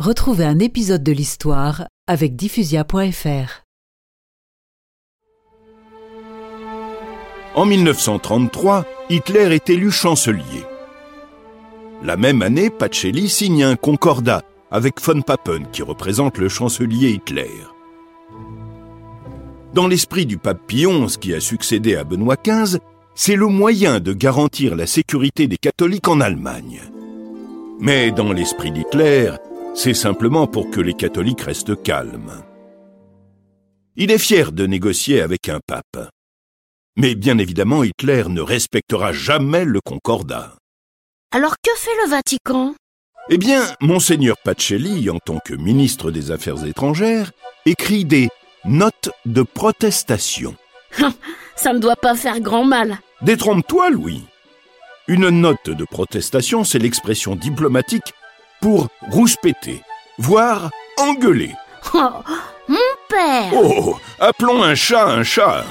Retrouvez un épisode de l'histoire avec diffusia.fr. En 1933, Hitler est élu chancelier. La même année, Pacelli signe un concordat avec von Papen qui représente le chancelier Hitler. Dans l'esprit du pape Pie qui a succédé à Benoît XV, c'est le moyen de garantir la sécurité des catholiques en Allemagne. Mais dans l'esprit d'Hitler, c'est simplement pour que les catholiques restent calmes. Il est fier de négocier avec un pape. Mais bien évidemment, Hitler ne respectera jamais le concordat. Alors que fait le Vatican? Eh bien, monseigneur Pacelli, en tant que ministre des Affaires étrangères, écrit des notes de protestation. Ça ne doit pas faire grand mal. Détrompe-toi, Louis. Une note de protestation, c'est l'expression diplomatique pour rouspéter, voire engueuler. Oh, mon père Oh, appelons un chat un chat.